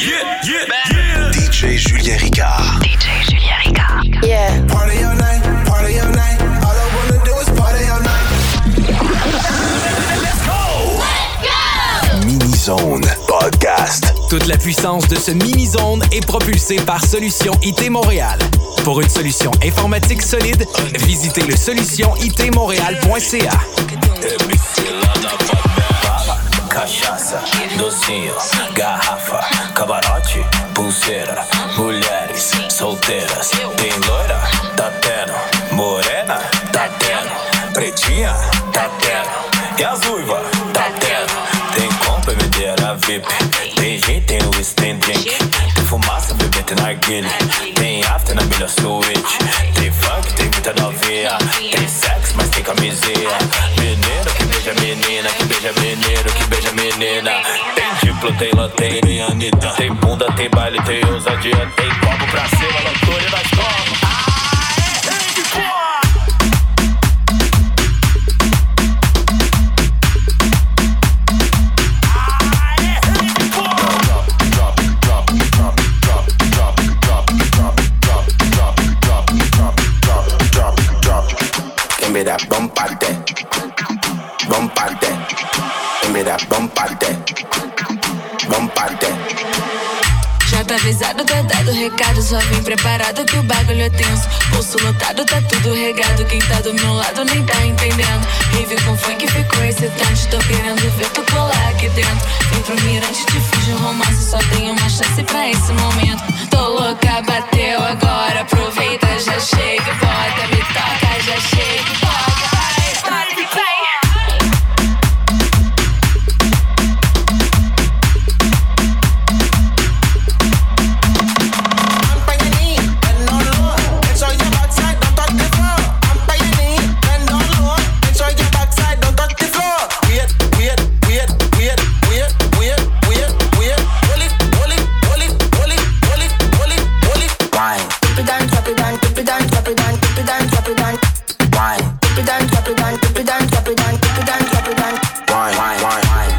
yeah, yeah, yeah. DJ Julien Ricard. DJ Julien Ricard. Yeah. Party all night, party all night. All I wanna do is party all night. Let's go! Let's go! Mini Zone Podcast. Toute la puissance de ce mini-zone est propulsée par Solution IT Montréal. Pour une solution informatique solide, visitez le solutionitmontréal.ca. Cachaça, docinho, garrafa, camarote, pulseira, mulheres solteiras. Tem loira? Tá tendo. Morena? Tá tendo. Pretinha? Tá tendo. E as uivas? Tá tendo. Tem compra, bebedeira VIP. Tem gente, tem o stand drink. Tem fumaça, bebê, tem narguilha. Tem after na melhor suíte. Tem funk, tem muita novinha. Tem sexo, mas tem camisinha. Menina. Tem diplo, tem lanterna, tem. Tem bunda, tem baile, tem ousadia. Tem copo pra cima, loucura give me that bombarte, bombarte. Já tá avisado, tá dado recado, só vim preparado que o bagulho é tenso. Pulso lotado, tá tudo regado. Quem tá do meu lado nem tá entendendo. Rave com funk ficou excitante. Tô querendo ver tu colar aqui dentro. Vem pro mirante, te fujo romance. Só tem uma chance pra esse momento. Tô louca, bateu agora. Aproveita, já chega, bota, me toca, já chega. Living Wine. Dip it down, drop it down, dip it down, drop it down, dip it down, drop it down. Wine, wine, wine, wine.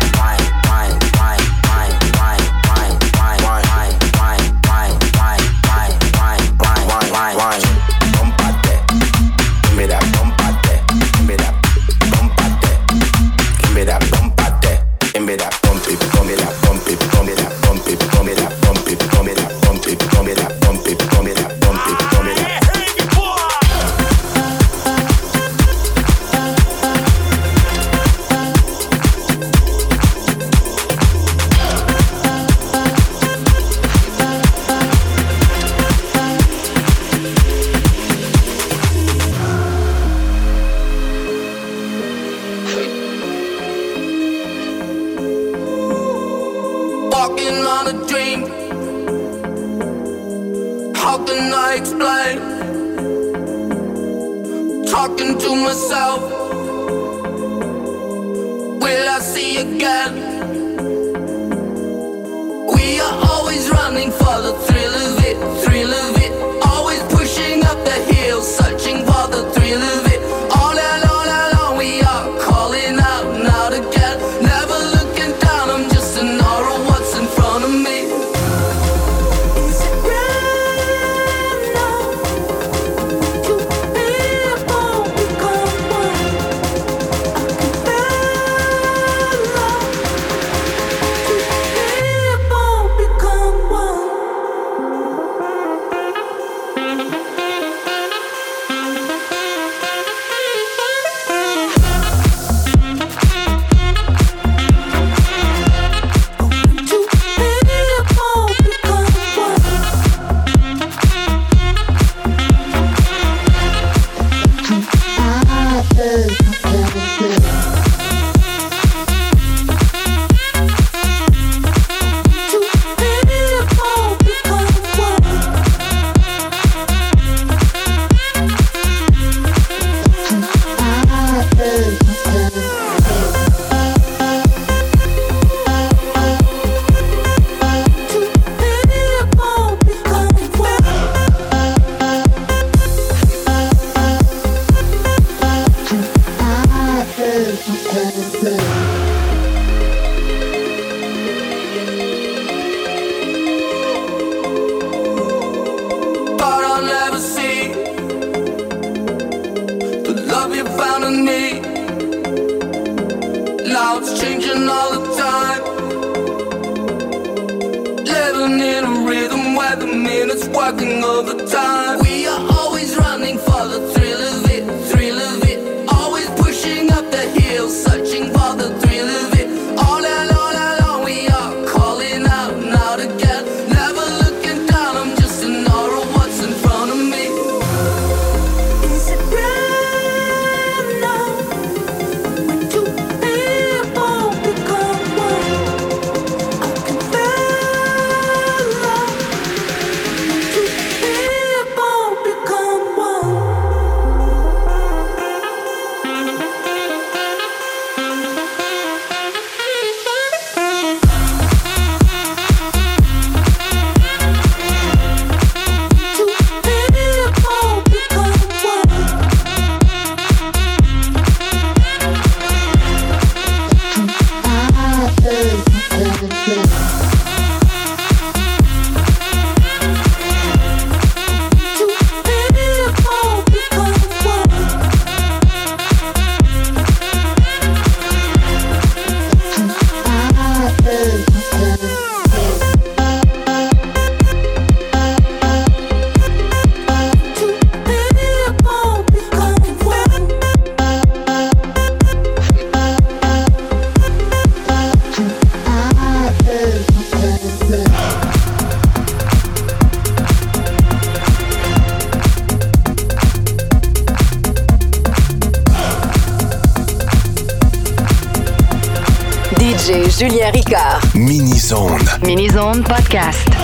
Ricard. Mini-zone. Mini-Zone Podcast.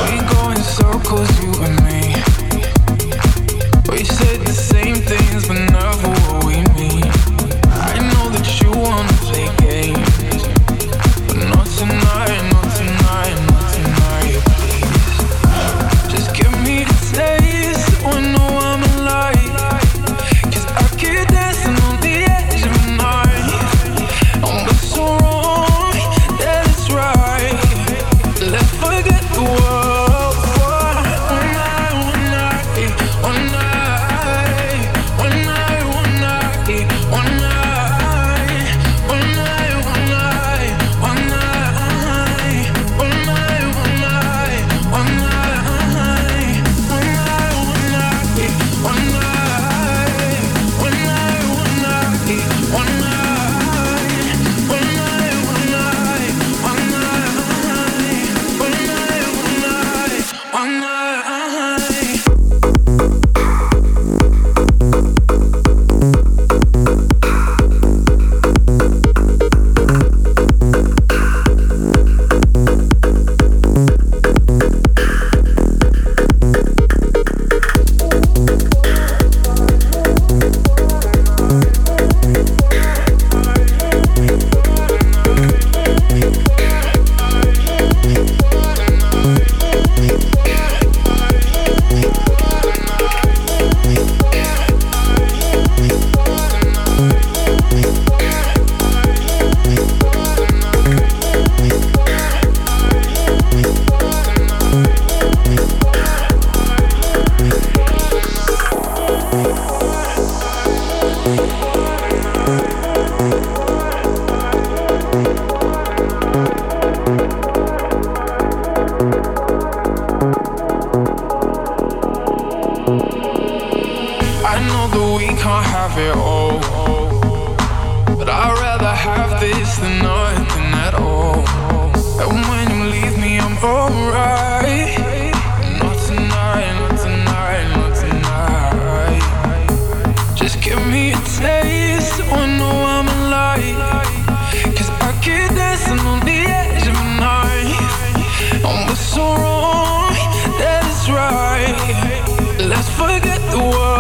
Forget the world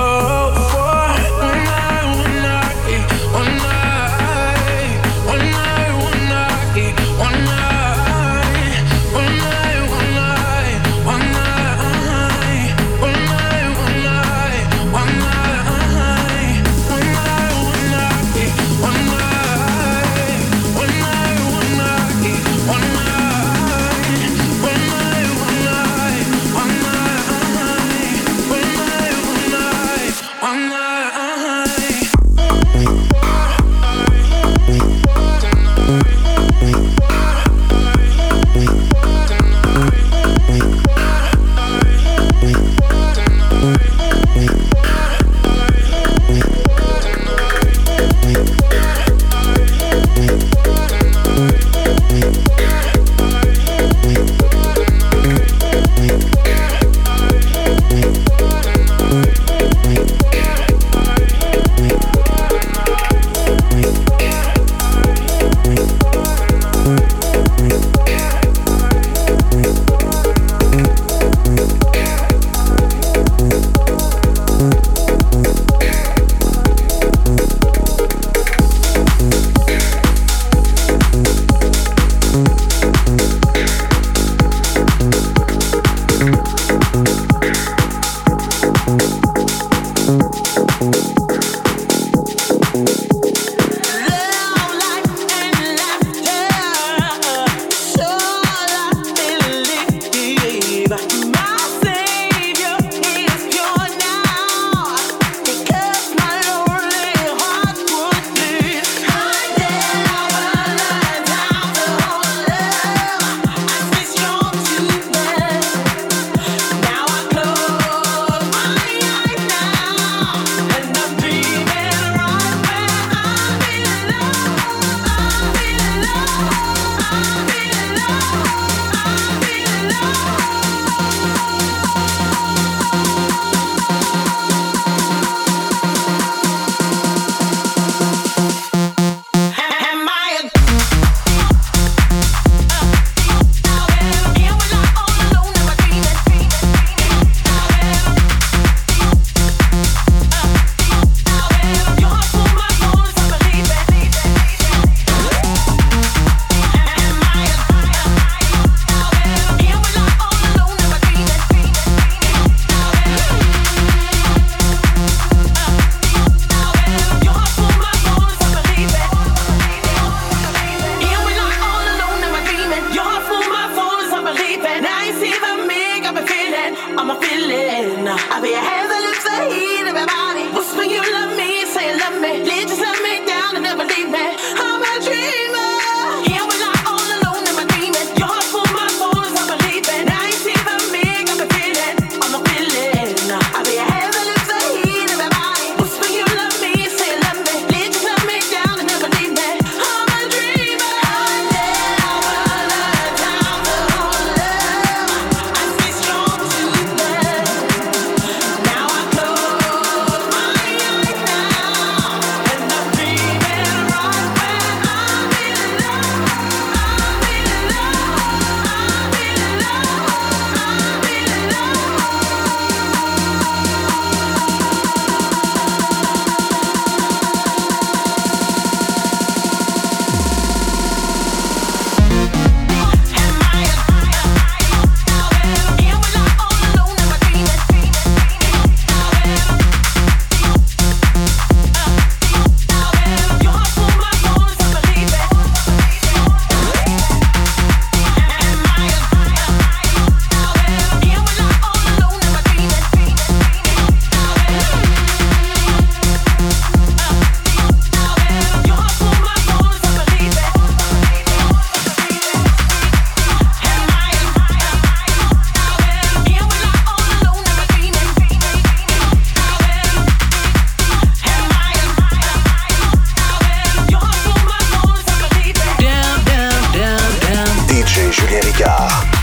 Erika.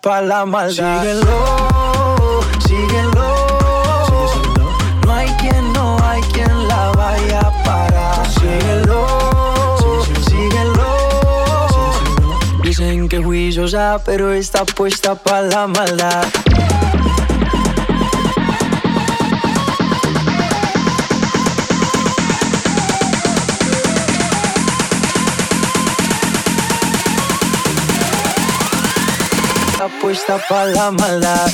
para la maldad. Síguelo, síguelo. No hay quien, no hay quien la vaya a parar. Síguelo, síguelo. Dicen que juiciosa, pero está puesta para la maldad. Puesta para la maldad.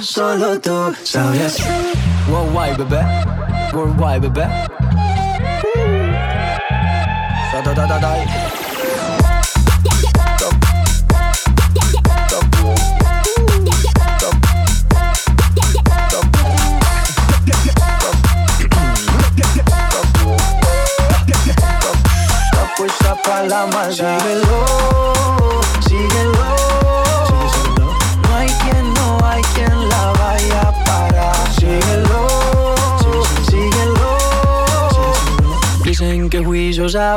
Solo tú sabes. Worldwide, bebé, worldwide, bebé. Da, da, da,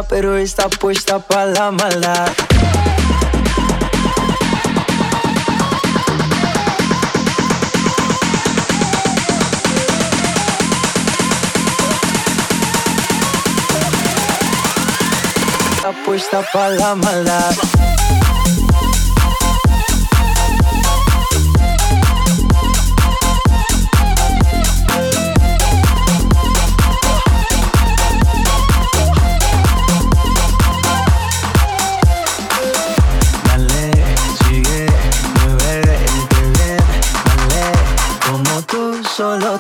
pero está puesta pa' la maldad. Está puesta pa' la maldad.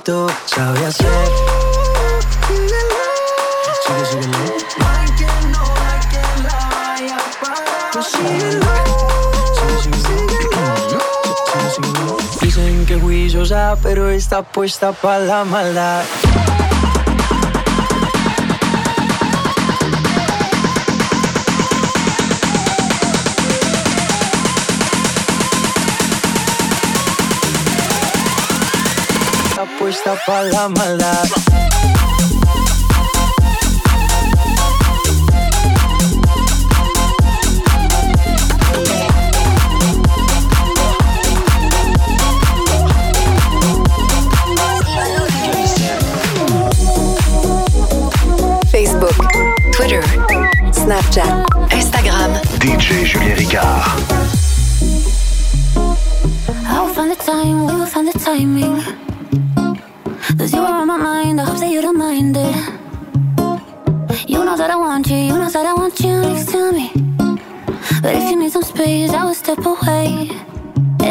Tú sabes hacer. Sigue, síguelo. Tú síguelo. Sigue, síguelo. Sigue, síguelo. Dicen que juiciosa, pero está puesta pa' la maldad. Puesta pa' la maldad. Facebook, Twitter, Snapchat, Instagram. DJ Julien Ricard. I'll find the time, we will find the timing. Next to me. But if you need some space, I will step away.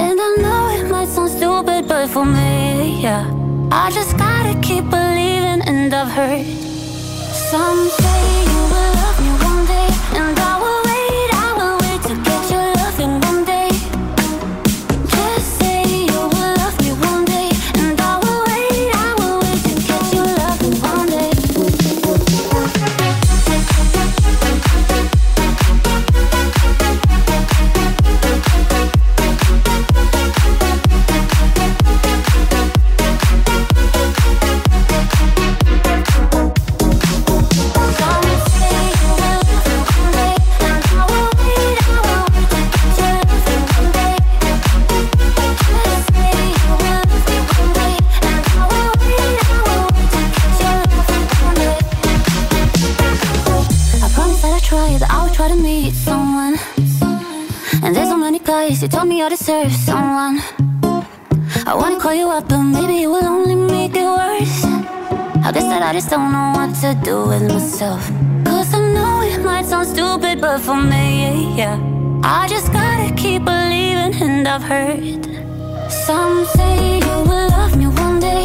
And I know it might sound stupid, but for me, yeah. I just gotta keep believing, and I've heard Someday you will love me one day, and I will just don't know what to do with myself. Cause I know it might sound stupid, but for me, yeah. I just gotta keep believing, and I've heard some say you will love me one day,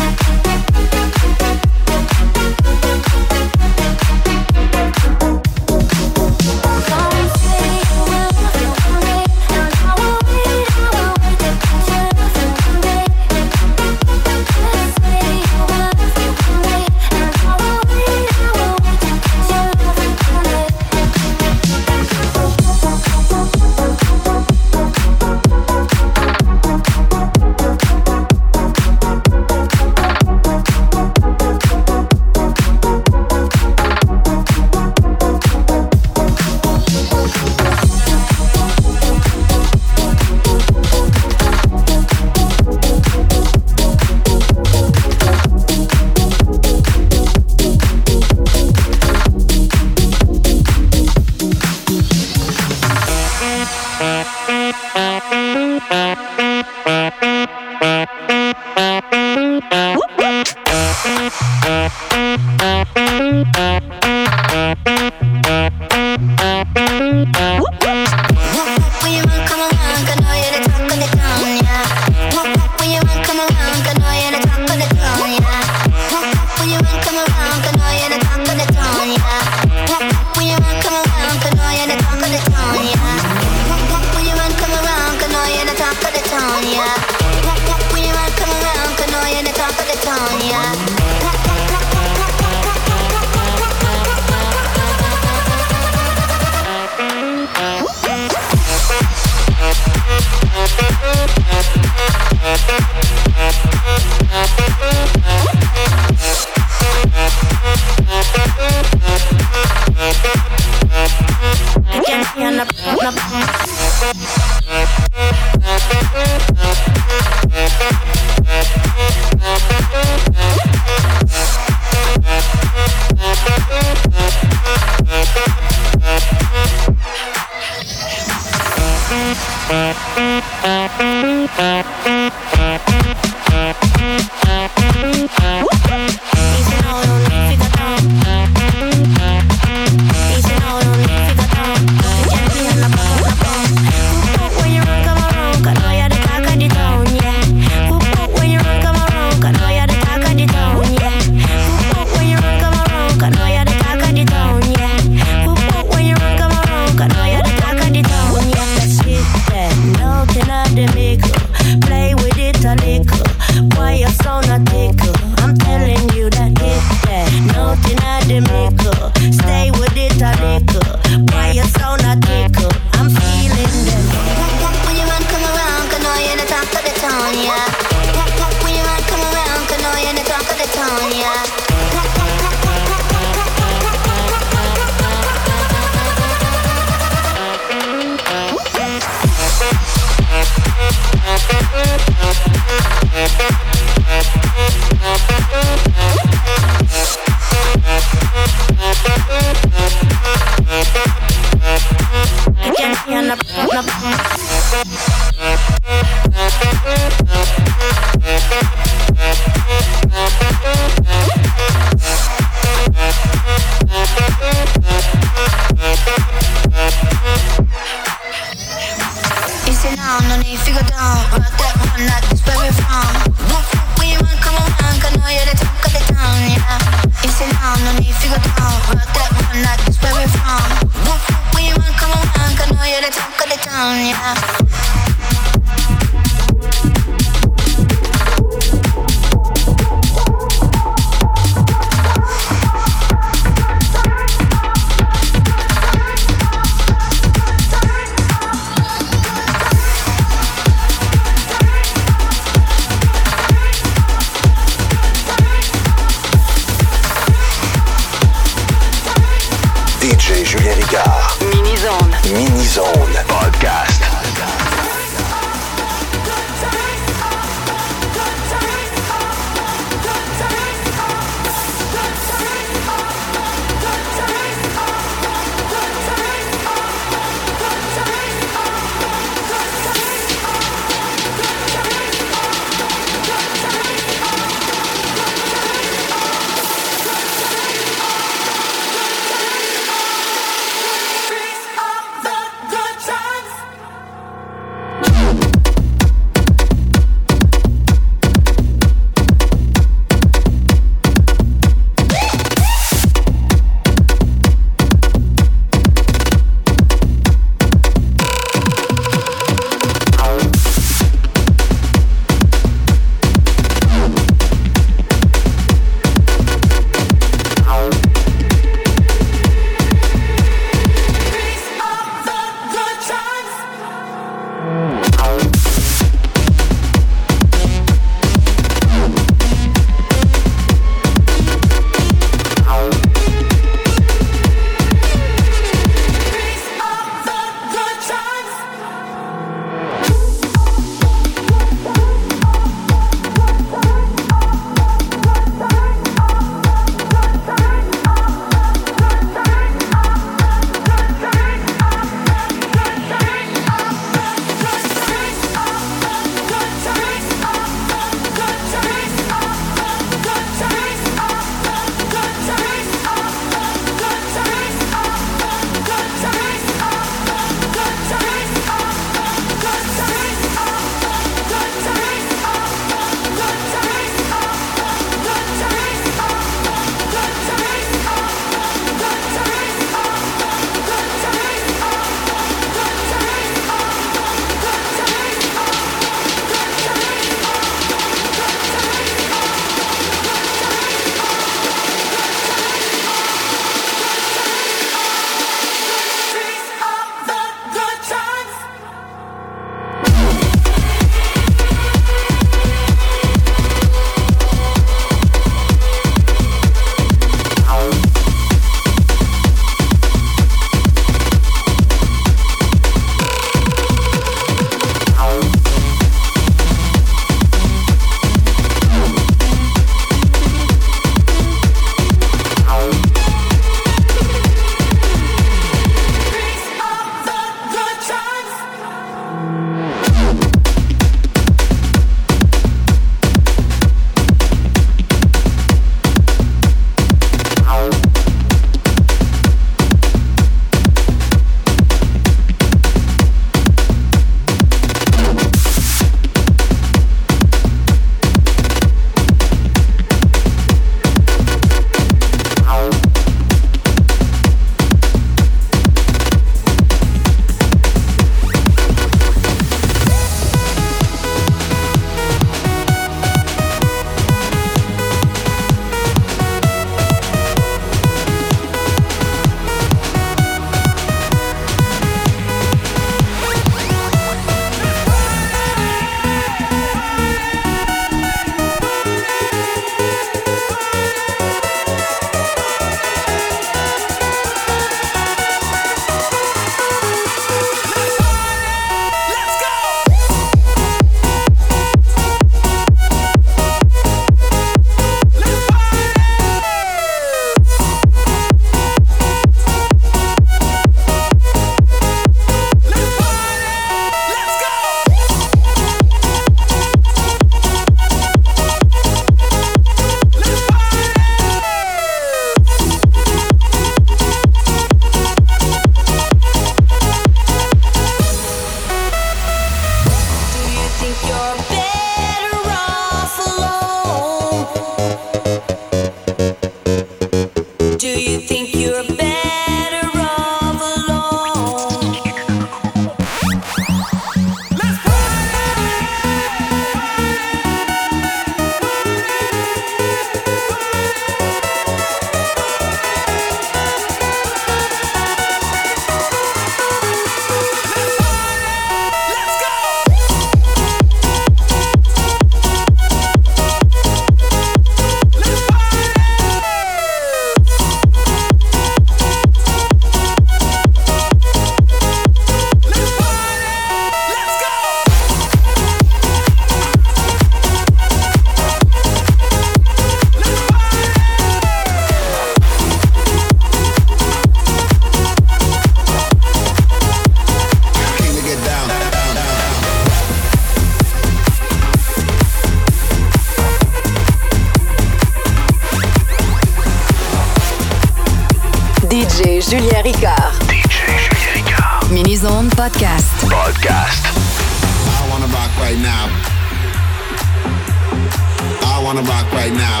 Right now.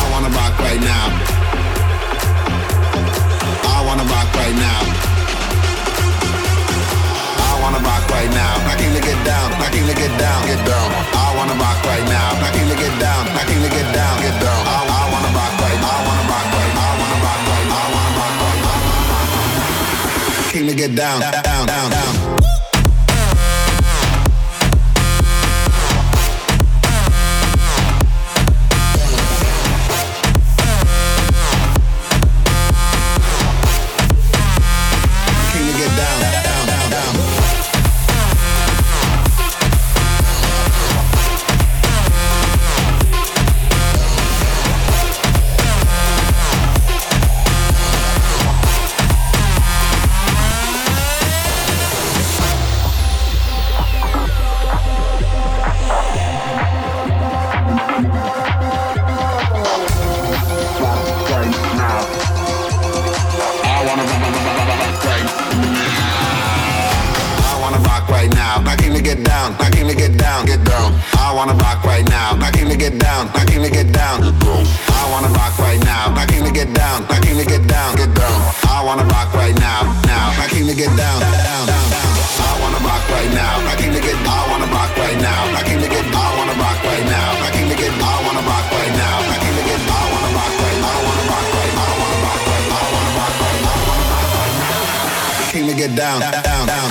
I wanna rock right now. I wanna rock right now. I wanna rock right now. I can get down. I can get down. Get down. I wanna rock right now. I can get down. I can get down. Get down. I. I wanna rock right. I wanna rock right. I wanna rock right. I wanna rock right. King to get down. Down. Down. Down. Get down. I came to get down. I wanna rock right now. I came to get down. I came to get down. Get down. I wanna rock right now. Now. I came to get down. Down. Down. I wanna rock right now. I came to get. I wanna rock right now. I came to get. I wanna rock right now. I came to get. I wanna rock right now. I came to get. I wanna rock right. I wanna rock right. I wanna rock right. I wanna rock right. I wanna rock right now. I Came to get down. Down. Down.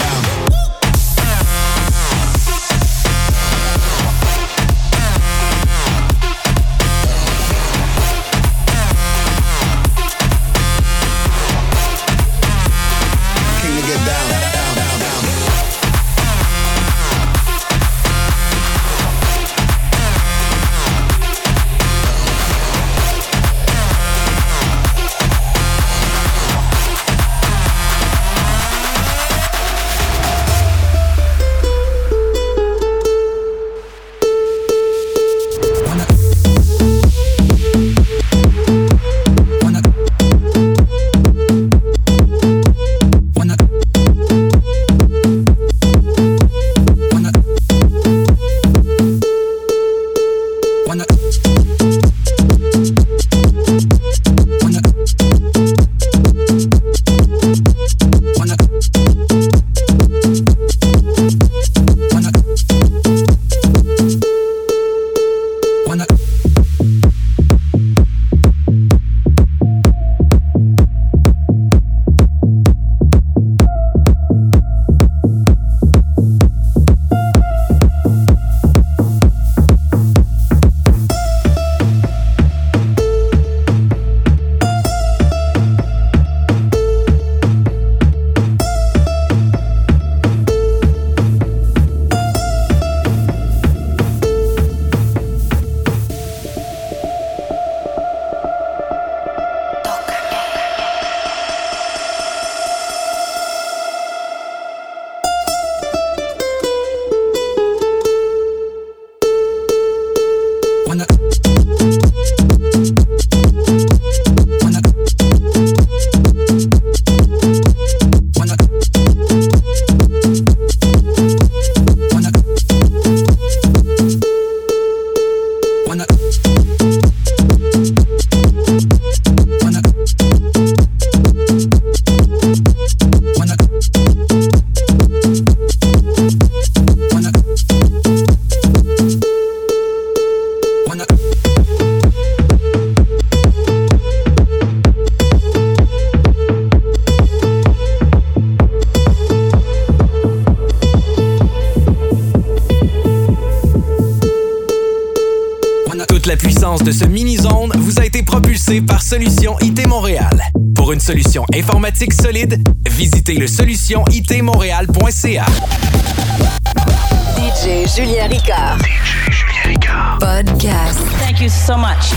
Solution informatique solide, visitez le solutionitmontréal.ca. DJ Julien Ricard. DJ Julien Ricard. Podcast. Thank you so much.